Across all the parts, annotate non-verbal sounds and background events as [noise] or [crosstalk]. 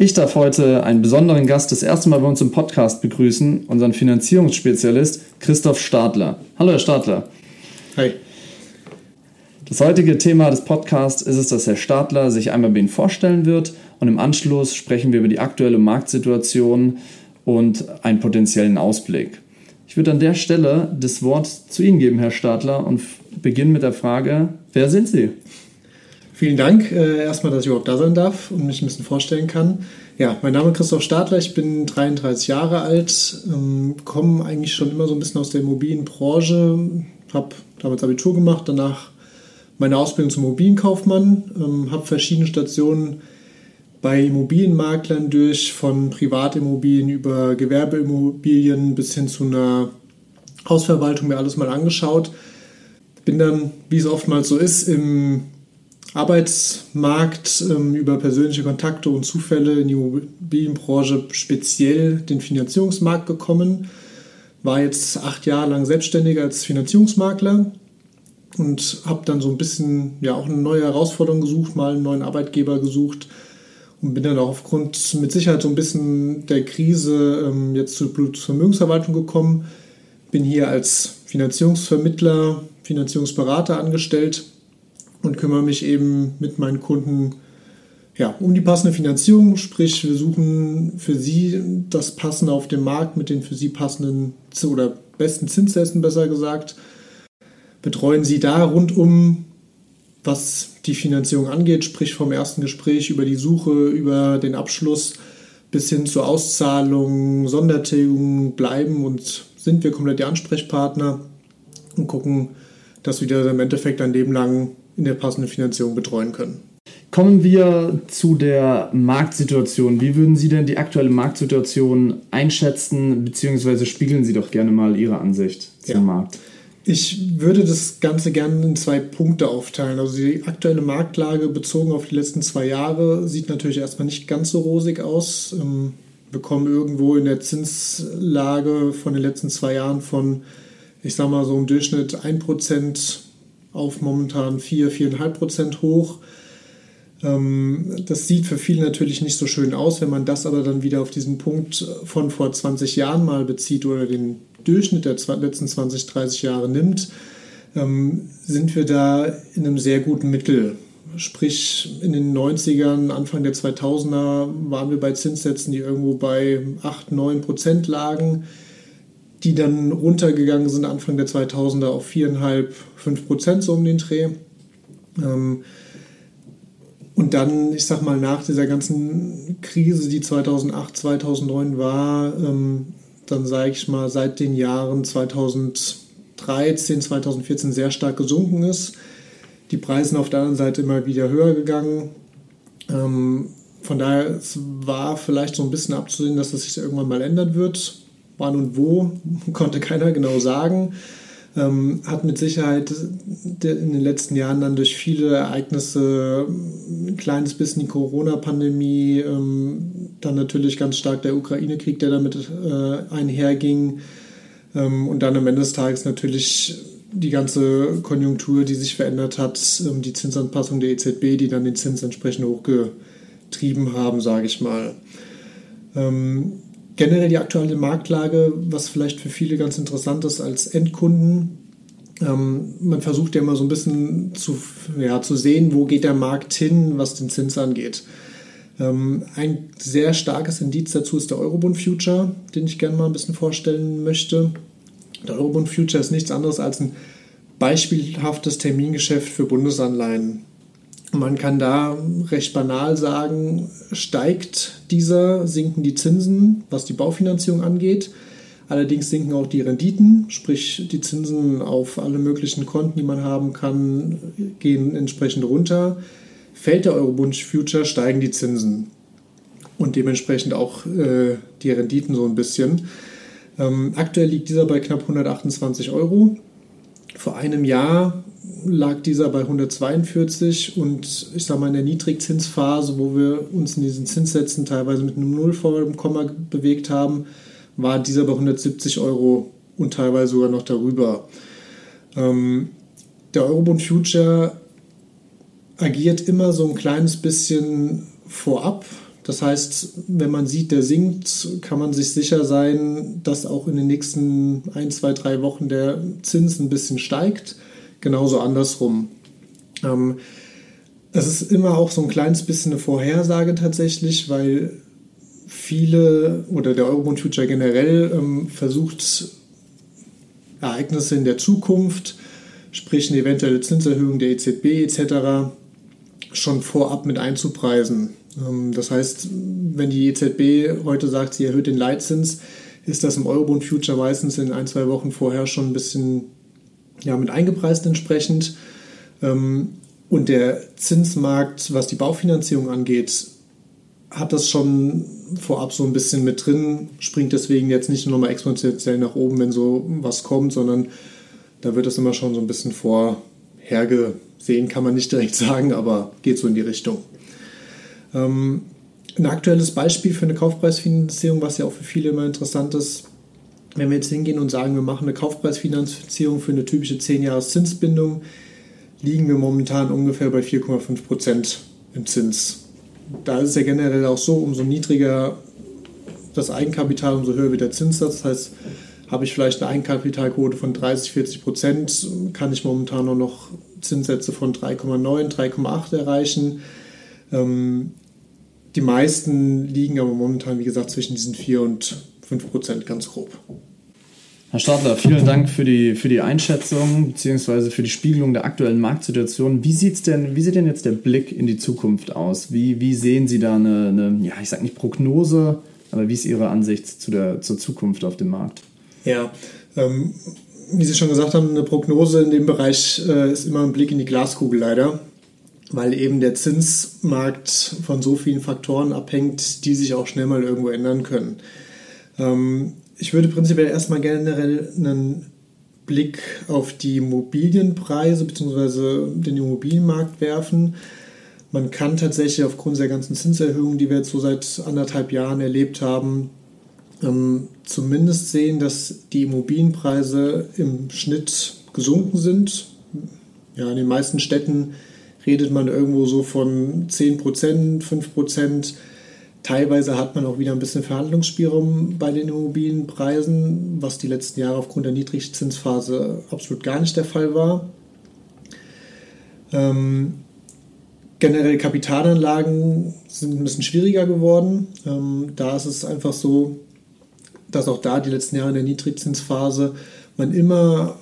Ich darf heute einen besonderen Gast das erste Mal bei uns im Podcast begrüßen, unseren Finanzierungsspezialist Christoph Stadler. Hallo, Herr Stadler. Hi. Das heutige Thema des Podcasts ist es, dass Herr Stadler sich einmal bei Ihnen vorstellen wird und im Anschluss sprechen wir über die aktuelle Marktsituation und einen potenziellen Ausblick. Ich würde an der Stelle das Wort zu Ihnen geben, Herr Stadler, und beginnen mit der Frage, wer sind Sie? Vielen Dank äh, erstmal, dass ich überhaupt da sein darf und mich ein bisschen vorstellen kann. Ja, mein Name ist Christoph Stadler, ich bin 33 Jahre alt, ähm, komme eigentlich schon immer so ein bisschen aus der Immobilienbranche, habe damals Abitur gemacht, danach meine Ausbildung zum Immobilienkaufmann, ähm, habe verschiedene Stationen bei Immobilienmaklern durch, von Privatimmobilien über Gewerbeimmobilien bis hin zu einer Hausverwaltung mir alles mal angeschaut. Bin dann, wie es oftmals so ist, im Arbeitsmarkt ähm, über persönliche Kontakte und Zufälle in die Immobilienbranche speziell den Finanzierungsmarkt gekommen. War jetzt acht Jahre lang selbstständig als Finanzierungsmakler und habe dann so ein bisschen ja auch eine neue Herausforderung gesucht, mal einen neuen Arbeitgeber gesucht und bin dann auch aufgrund mit Sicherheit so ein bisschen der Krise ähm, jetzt zur Vermögensverwaltung gekommen. Bin hier als Finanzierungsvermittler, Finanzierungsberater angestellt und kümmere mich eben mit meinen Kunden ja, um die passende Finanzierung, sprich wir suchen für sie das Passende auf dem Markt mit den für sie passenden oder besten Zinssätzen besser gesagt, betreuen sie da rundum, was die Finanzierung angeht, sprich vom ersten Gespräch über die Suche, über den Abschluss bis hin zur Auszahlung, Sondertilgung bleiben und sind wir komplett die Ansprechpartner und gucken, dass wir im Endeffekt ein Leben lang in der passenden Finanzierung betreuen können. Kommen wir zu der Marktsituation. Wie würden Sie denn die aktuelle Marktsituation einschätzen, beziehungsweise spiegeln Sie doch gerne mal Ihre Ansicht zum ja. Markt? Ich würde das Ganze gerne in zwei Punkte aufteilen. Also die aktuelle Marktlage bezogen auf die letzten zwei Jahre sieht natürlich erstmal nicht ganz so rosig aus. Ähm, wir kommen irgendwo in der Zinslage von den letzten zwei Jahren von, ich sag mal so im Durchschnitt 1% auf momentan 4, 4,5 Prozent hoch. Ähm, das sieht für viele natürlich nicht so schön aus, wenn man das aber dann wieder auf diesen Punkt von vor 20 Jahren mal bezieht oder den Durchschnitt der letzten 20, 30 Jahre nimmt, ähm, sind wir da in einem sehr guten Mittel. Sprich, in den 90ern, Anfang der 2000er waren wir bei Zinssätzen, die irgendwo bei 8, 9 Prozent lagen die dann runtergegangen sind Anfang der 2000er auf 4,5, 5 Prozent so um den Dreh. Ähm, und dann, ich sag mal, nach dieser ganzen Krise, die 2008, 2009 war, ähm, dann sage ich mal, seit den Jahren 2013, 2014 sehr stark gesunken ist. Die Preise auf der anderen Seite immer wieder höher gegangen. Ähm, von daher es war vielleicht so ein bisschen abzusehen, dass das sich irgendwann mal ändern wird. Wann und wo, [laughs] konnte keiner genau sagen. Ähm, hat mit Sicherheit in den letzten Jahren dann durch viele Ereignisse, ein kleines bisschen die Corona-Pandemie, ähm, dann natürlich ganz stark der Ukraine-Krieg, der damit äh, einherging ähm, und dann am Ende des Tages natürlich die ganze Konjunktur, die sich verändert hat, ähm, die Zinsanpassung der EZB, die dann den Zins entsprechend hochgetrieben haben, sage ich mal. Ähm, generell die aktuelle Marktlage, was vielleicht für viele ganz interessant ist als Endkunden. Ähm, man versucht ja immer so ein bisschen zu, ja, zu sehen, wo geht der Markt hin, was den Zins angeht. Ähm, ein sehr starkes Indiz dazu ist der Eurobond Future, den ich gerne mal ein bisschen vorstellen möchte. Der Eurobond Future ist nichts anderes als ein beispielhaftes Termingeschäft für Bundesanleihen. Man kann da recht banal sagen, steigt dieser, sinken die Zinsen, was die Baufinanzierung angeht. Allerdings sinken auch die Renditen, sprich die Zinsen auf alle möglichen Konten, die man haben kann, gehen entsprechend runter. Fällt der Eurobond Future, steigen die Zinsen und dementsprechend auch äh, die Renditen so ein bisschen. Ähm, aktuell liegt dieser bei knapp 128 Euro. Vor einem Jahr lag dieser bei 142 und ich sage mal in der Niedrigzinsphase, wo wir uns in diesen Zinssätzen teilweise mit einem Null vor dem Komma bewegt haben, war dieser bei 170 Euro und teilweise sogar noch darüber. Ähm, der Eurobond Future agiert immer so ein kleines bisschen vorab. Das heißt, wenn man sieht, der sinkt, kann man sich sicher sein, dass auch in den nächsten ein, zwei, drei Wochen der Zins ein bisschen steigt. Genauso andersrum. Ähm, es ist immer auch so ein kleines bisschen eine Vorhersage tatsächlich, weil viele oder der Eurobond Future generell ähm, versucht, Ereignisse in der Zukunft, sprich eine eventuelle Zinserhöhung der EZB etc., schon vorab mit einzupreisen. Ähm, das heißt, wenn die EZB heute sagt, sie erhöht den Leitzins, ist das im Eurobond Future meistens in ein, zwei Wochen vorher schon ein bisschen ja, mit eingepreist entsprechend. Ähm, und der Zinsmarkt, was die Baufinanzierung angeht, hat das schon vorab so ein bisschen mit drin, springt deswegen jetzt nicht nur nochmal exponentiell nach oben, wenn so was kommt, sondern da wird das immer schon so ein bisschen vorhergesehen, kann man nicht direkt [laughs] sagen, aber geht so in die Richtung. Ähm, ein aktuelles Beispiel für eine Kaufpreisfinanzierung, was ja auch für viele immer interessant ist, wenn wir jetzt hingehen und sagen, wir machen eine Kaufpreisfinanzierung für eine typische 10-Jahres-Zinsbindung, liegen wir momentan ungefähr bei 4,5 Prozent im Zins. Da ist es ja generell auch so, umso niedriger das Eigenkapital, umso höher wird der Zinssatz. Das heißt, habe ich vielleicht eine Eigenkapitalquote von 30, 40 Prozent, kann ich momentan nur noch Zinssätze von 3,9, 3,8 erreichen. Ähm, die meisten liegen aber momentan, wie gesagt, zwischen diesen 4 und 5 Prozent ganz grob. Herr Stadler, vielen Dank für die, für die Einschätzung bzw. für die Spiegelung der aktuellen Marktsituation. Wie, sieht's denn, wie sieht denn jetzt der Blick in die Zukunft aus? Wie, wie sehen Sie da eine, eine ja, ich sage nicht Prognose, aber wie ist Ihre Ansicht zu der, zur Zukunft auf dem Markt? Ja, ähm, wie Sie schon gesagt haben, eine Prognose in dem Bereich äh, ist immer ein Blick in die Glaskugel leider weil eben der Zinsmarkt von so vielen Faktoren abhängt, die sich auch schnell mal irgendwo ändern können. Ähm, ich würde prinzipiell erstmal generell einen Blick auf die Immobilienpreise bzw. den Immobilienmarkt werfen. Man kann tatsächlich aufgrund der ganzen Zinserhöhungen, die wir jetzt so seit anderthalb Jahren erlebt haben, ähm, zumindest sehen, dass die Immobilienpreise im Schnitt gesunken sind. Ja, in den meisten Städten redet man irgendwo so von 10% 5 Teilweise hat man auch wieder ein bisschen Verhandlungsspielraum bei den Immobilienpreisen, was die letzten Jahre aufgrund der Niedrigzinsphase absolut gar nicht der Fall war. Ähm, generell Kapitalanlagen sind ein bisschen schwieriger geworden. Ähm, da ist es einfach so, dass auch da die letzten Jahre in der Niedrigzinsphase man immer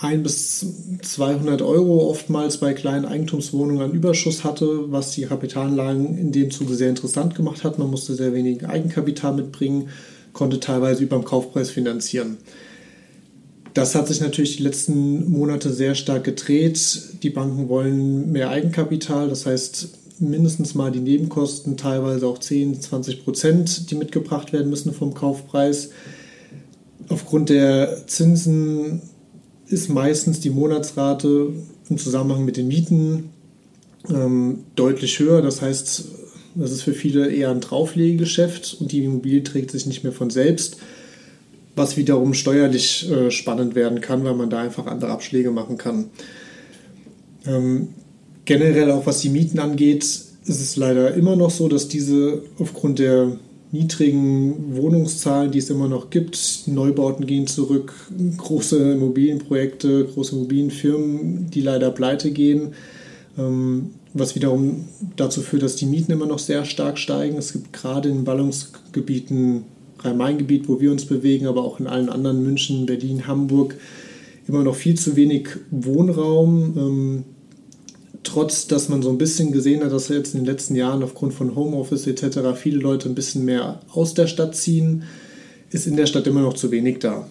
1 bis 200 Euro oftmals bei kleinen Eigentumswohnungen an Überschuss hatte, was die Kapitalanlagen in dem Zuge sehr interessant gemacht hat. Man musste sehr wenig Eigenkapital mitbringen, konnte teilweise über dem Kaufpreis finanzieren. Das hat sich natürlich die letzten Monate sehr stark gedreht. Die Banken wollen mehr Eigenkapital, das heißt mindestens mal die Nebenkosten, teilweise auch 10, 20 Prozent, die mitgebracht werden müssen vom Kaufpreis. Aufgrund der Zinsen ist meistens die Monatsrate im Zusammenhang mit den Mieten ähm, deutlich höher. Das heißt, das ist für viele eher ein Drauflegegeschäft und die Immobilie trägt sich nicht mehr von selbst, was wiederum steuerlich äh, spannend werden kann, weil man da einfach andere Abschläge machen kann. Ähm, generell auch was die Mieten angeht, ist es leider immer noch so, dass diese aufgrund der niedrigen Wohnungszahlen, die es immer noch gibt. Neubauten gehen zurück, große Immobilienprojekte, große Immobilienfirmen, die leider pleite gehen, ähm, was wiederum dazu führt, dass die Mieten immer noch sehr stark steigen. Es gibt gerade in Ballungsgebieten, Rhein-Main-Gebiet, wo wir uns bewegen, aber auch in allen anderen München, Berlin, Hamburg, immer noch viel zu wenig Wohnraum. Trotz dass man so ein bisschen gesehen hat, dass jetzt in den letzten Jahren aufgrund von Homeoffice etc. viele Leute ein bisschen mehr aus der Stadt ziehen, ist in der Stadt immer noch zu wenig da.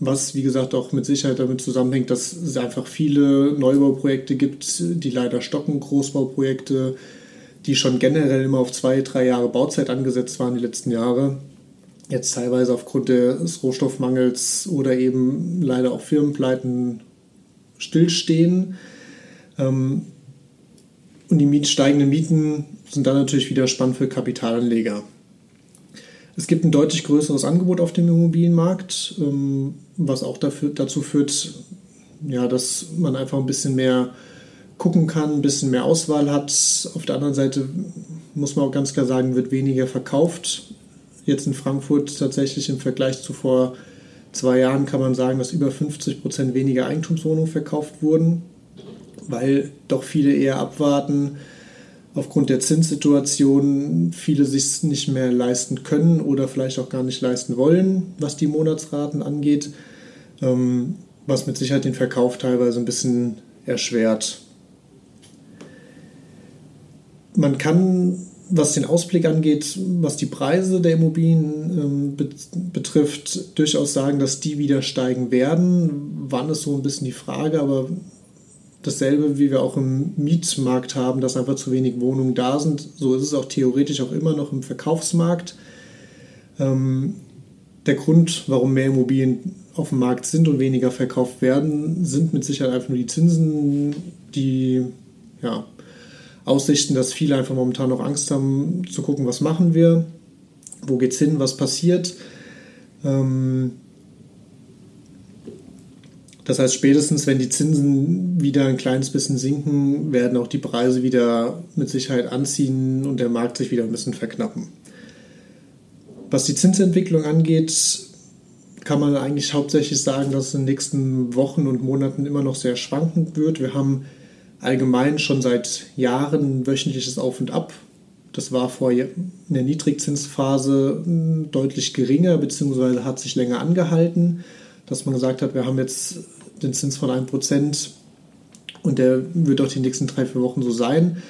Was, wie gesagt, auch mit Sicherheit damit zusammenhängt, dass es einfach viele Neubauprojekte gibt, die leider stocken, Großbauprojekte, die schon generell immer auf zwei, drei Jahre Bauzeit angesetzt waren die letzten Jahre. Jetzt teilweise aufgrund des Rohstoffmangels oder eben leider auch Firmenpleiten stillstehen. Ähm, und die steigenden Mieten sind dann natürlich wieder spannend für Kapitalanleger. Es gibt ein deutlich größeres Angebot auf dem Immobilienmarkt, ähm, was auch dafür, dazu führt, ja, dass man einfach ein bisschen mehr gucken kann, ein bisschen mehr Auswahl hat. Auf der anderen Seite muss man auch ganz klar sagen, wird weniger verkauft. Jetzt in Frankfurt tatsächlich im Vergleich zu vor zwei Jahren kann man sagen, dass über 50 Prozent weniger Eigentumswohnungen verkauft wurden weil doch viele eher abwarten aufgrund der Zinssituation viele sich nicht mehr leisten können oder vielleicht auch gar nicht leisten wollen, was die Monatsraten angeht, ähm, was mit Sicherheit den Verkauf teilweise ein bisschen erschwert. Man kann, was den Ausblick angeht, was die Preise der Immobilien ähm, betrifft, durchaus sagen, dass die wieder steigen werden. Wann ist so ein bisschen die Frage, aber dasselbe, wie wir auch im Mietmarkt haben, dass einfach zu wenig Wohnungen da sind. So ist es auch theoretisch auch immer noch im Verkaufsmarkt. Ähm, der Grund, warum mehr Immobilien auf dem Markt sind und weniger verkauft werden, sind mit Sicherheit einfach nur die Zinsen, die ja, Aussichten, dass viele einfach momentan noch Angst haben zu gucken, was machen wir, wo geht's hin, was passiert. Ähm, das heißt, spätestens wenn die Zinsen wieder ein kleines bisschen sinken, werden auch die Preise wieder mit Sicherheit anziehen und der Markt sich wieder ein bisschen verknappen. Was die Zinsentwicklung angeht, kann man eigentlich hauptsächlich sagen, dass es in den nächsten Wochen und Monaten immer noch sehr schwankend wird. Wir haben allgemein schon seit Jahren wöchentliches Auf und Ab. Das war vor in der Niedrigzinsphase hm, deutlich geringer, beziehungsweise hat sich länger angehalten, dass man gesagt hat, wir haben jetzt den Zins von 1% und der wird auch die nächsten drei, vier Wochen so sein.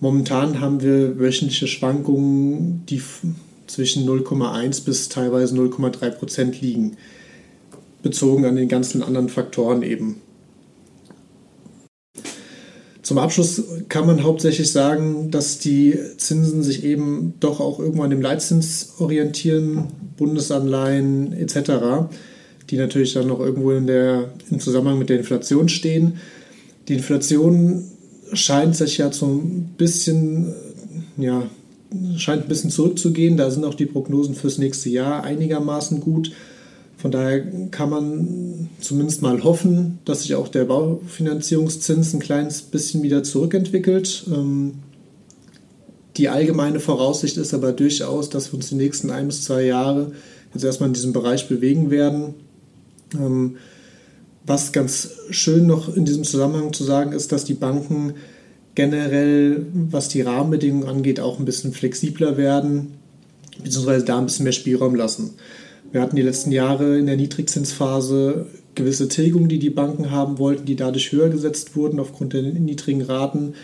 Momentan haben wir wöchentliche Schwankungen, die zwischen 0,1 bis teilweise 0,3 Prozent liegen, bezogen an den ganzen anderen Faktoren eben. Zum Abschluss kann man hauptsächlich sagen, dass die Zinsen sich eben doch auch irgendwann an dem Leitzins orientieren, Bundesanleihen etc die natürlich dann noch irgendwo in der, im Zusammenhang mit der Inflation stehen. Die Inflation scheint sich ja so ein bisschen, ja, scheint ein bisschen zurückzugehen. Da sind auch die Prognosen fürs nächste Jahr einigermaßen gut. Von daher kann man zumindest mal hoffen, dass sich auch der Baufinanzierungszins ein kleines bisschen wieder zurückentwickelt. Ähm, die allgemeine Voraussicht ist aber durchaus, dass wir uns die nächsten ein bis zwei Jahre jetzt erstmal in diesem Bereich bewegen werden. Ähm, was ganz schön noch in diesem Zusammenhang zu sagen ist, dass die Banken generell, was die Rahmenbedingungen angeht, auch ein bisschen flexibler werden, beziehungsweise da ein bisschen mehr Spielraum lassen. Wir hatten die letzten Jahre in der Niedrigzinsphase gewisse Tilgungen, die die Banken haben wollten, die dadurch höher gesetzt wurden aufgrund der niedrigen Raten.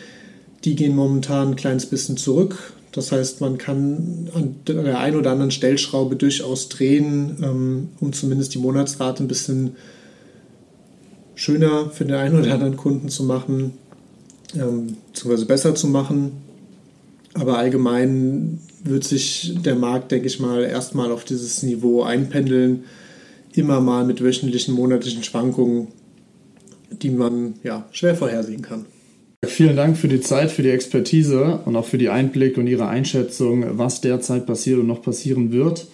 Die gehen momentan ein kleines bisschen zurück. Das heißt, man kann an der einen oder anderen Stellschraube durchaus drehen, ähm, um zumindest die Monatsrate ein bisschen schöner für den einen oder anderen Kunden zu machen, ähm, beziehungsweise besser zu machen. Aber allgemein wird sich der Markt, denke ich mal, erstmal auf dieses Niveau einpendeln, immer mal mit wöchentlichen, monatlichen Schwankungen, die man ja schwer vorhersehen kann. Vielen Dank für die Zeit, für die Expertise und auch für die Einblick und Ihre Einschätzung, was derzeit passiert und noch passieren wird.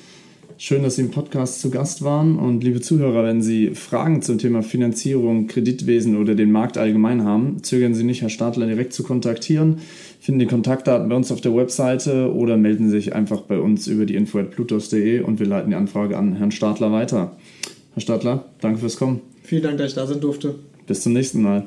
Schön, dass Sie im Podcast zu Gast waren. Und liebe Zuhörer, wenn Sie Fragen zum Thema Finanzierung, Kreditwesen oder den Markt allgemein haben, zögern Sie nicht, Herr Stadler direkt zu kontaktieren. Finden die Kontaktdaten bei uns auf der Webseite oder melden Sie sich einfach bei uns über die info at plutos.de und wir leiten die Anfrage an Herrn Stadler weiter. Herr Stadler, danke fürs Kommen. Vielen Dank, dass ich da sein durfte. Bis zum nächsten Mal.